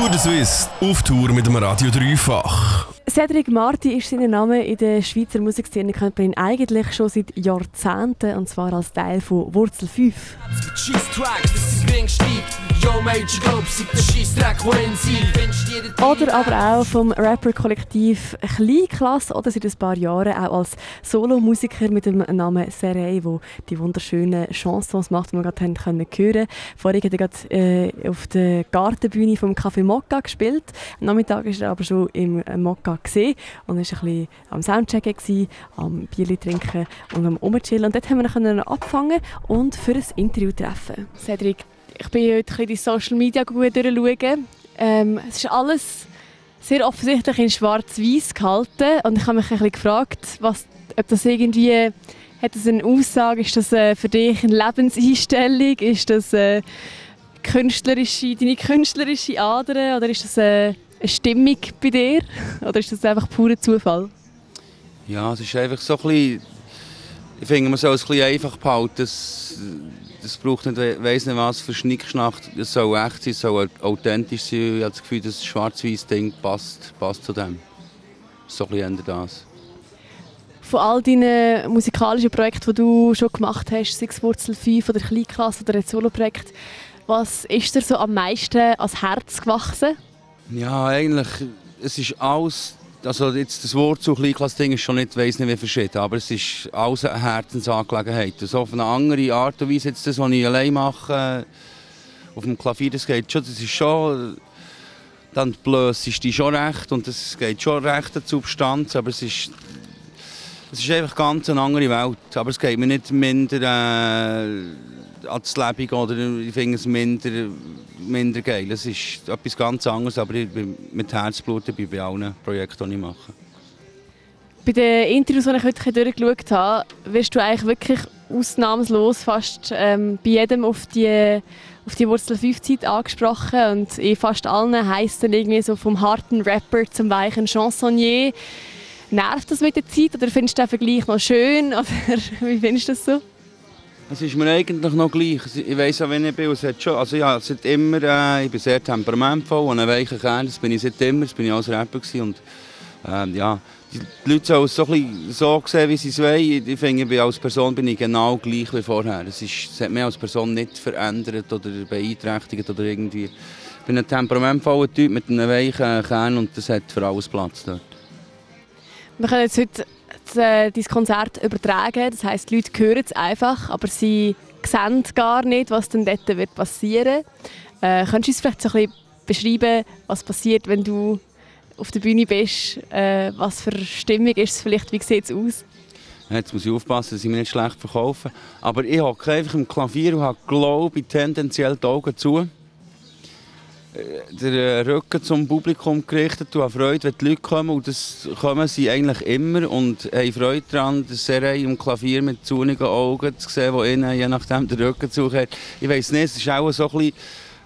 Tour de Suisse auf Tour mit dem Radio Dreifach. Cedric Marti ist sein Name. In der Schweizer Musikszene kennt man ihn eigentlich schon seit Jahrzehnten und zwar als Teil von Wurzel 5. Oder aber auch vom Rapper-Kollektiv Kleinklasse oder seit ein paar Jahren auch als Solomusiker mit dem Namen Serey, wo die wunderschönen Chansons macht, die wir gerade hören können. Vorhin hat er gerade äh, auf der Gartenbühne vom Café Mokka gespielt. Am Nachmittag war er aber schon im Mokka gesehen und war ein bisschen am Soundchecken, gewesen, am Bier trinken und am Umchillen. Und dort haben wir ihn abfangen und für ein Interview treffen. Cedric, ich bin heute ein die Social Media durchschauen. Ähm, es ist alles sehr offensichtlich in schwarz-weiß gehalten und ich habe mich ein bisschen gefragt, was, ob das irgendwie hat das eine Aussage, ist das äh, für dich eine Lebenseinstellung, ist das äh, künstlerische, deine künstlerische Ader oder ist das äh, eine Stimmung bei dir? Oder ist das einfach purer Zufall? Ja, es ist einfach so ein bisschen, ich finde, man soll es ein bisschen einfach behalten. Das, das braucht nicht, weiss nicht was für Schnickschnack. Es soll echt sein, es soll authentisch sein. Ich habe das Gefühl, das schwarz-weiß Ding passt, passt zu dem. So ein bisschen das. Von all deinen musikalischen Projekten, die du schon gemacht hast, sei es Wurzel 5 oder Kleinklasse oder ein Solo-Projekt, was ist dir so am meisten ans Herz gewachsen? Ja, eigentlich, es ist alles, also jetzt das Wort zu Kleinklasse-Ding ist schon nicht, weiss nicht wie verschieden, aber es ist alles eine Herzensangelegenheit. So auf eine andere Art und Weise, jetzt das, was ich allein mache, auf dem Klavier, das geht schon, das ist schon, dann blöd ist die schon recht und es geht schon recht an die Substanz, aber es ist, es ist einfach ganz eine andere Welt, aber es geht mir nicht minder äh, ans Leben oder ich finde es minder, minder geil. Es ist etwas ganz anderes, aber ich bin mit Herzblut dabei bei allen Projekten, die ich mache. Bei den Interviews, die ich heute durchgeschaut habe, wirst du eigentlich wirklich ausnahmslos fast ähm, bei jedem auf die, auf die Wurzel 5 Zeit angesprochen und in fast allen heisst dann irgendwie so vom harten Rapper zum weichen Chansonnier. Nervt das mit der Zeit oder findest du den Vergleich noch schön oder wie findest du das so? Es ist mir eigentlich noch gleich. Ich weiss auch, wenn ich bin, es hat schon, also ja, seit immer, äh, ich bin sehr temperamentvoll und ein weicher Kern, das bin ich seit immer, das bin ich als Rapper und äh, ja, die Leute sollen es so, so sehen, wie sie es wollen. Ich finde, als Person bin ich genau gleich wie vorher. Es, es hat mich als Person nicht verändert oder beeinträchtigt oder irgendwie. Ich bin ein temperamentvoller Typ mit einem weichen Kern und das hat für alles Platz dort. Wir können jetzt heute äh, dein Konzert übertragen. Das heisst, die Leute hören es einfach, aber sie sehen gar nicht, was dann dort wird passieren äh, Könntest du uns vielleicht so ein bisschen beschreiben, was passiert, wenn du auf der Bühne bist? Äh, was für Stimmung ist es vielleicht? Wie sieht es aus? Jetzt muss ich aufpassen, dass ich mich nicht schlecht verkaufe. Aber ich hocke einfach im Klavier und habe, glaube ich, tendenziell die Augen zu den äh, Rücken zum Publikum gerichtet und Freude, wenn die Leute kommen. Und das kommen sie eigentlich immer und haben Freude daran, Serie im Klavier mit zunigen Augen zu sehen, die ihnen je nachdem den Rücken zuhört. Ich weiß nicht, es ist auch so ein bisschen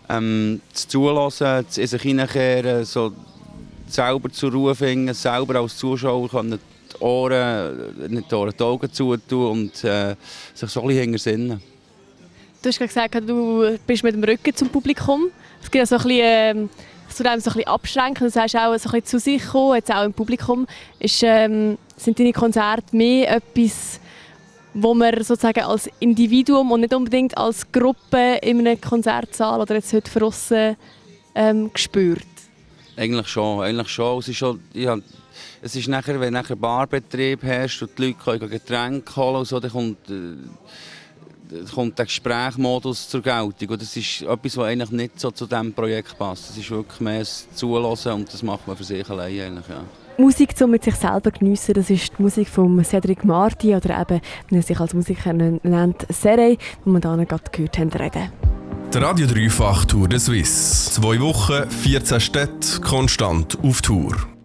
ähm, das Zulassen, das in sich hineinkehren, so selber zur Ruhe finden, selber als Zuschauer können die Ohren, nicht die Ohren, die Augen zutun und äh, sich so ein bisschen hintersinnen. Du hast gesagt, du bist mit dem Rücken zum Publikum. Es gibt so ein bisschen, ähm, so ein bisschen abschränken. Du sagst auch so ein bisschen zu sich kommen, jetzt auch im Publikum. Ist, ähm, sind deine Konzerte mehr etwas, wo man sozusagen als Individuum und nicht unbedingt als Gruppe in einem Konzertsaal oder jetzt heute draussen ähm, spürt? Eigentlich schon, eigentlich schon. Es ist, schon, ja, es ist nachher, wenn du Barbetrieb hast und die Leute können Getränke holen und so, dann kommt... Äh, kommt der Gesprächmodus zur Geltung. Und das ist etwas, was eigentlich nicht so zu diesem Projekt passt. Das ist wirklich mehr das Zulassen und das macht man für sich allein eigentlich, ja. Musik zum mit sich selber geniessen, das ist die Musik von Cedric Marti oder eben, wenn er sich als Musiker nennt, Serey, wo wir hier gerade gehört haben, reden. Der Radio Dreifach Tour de Suisse. Zwei Wochen, 14 Städte, konstant auf Tour.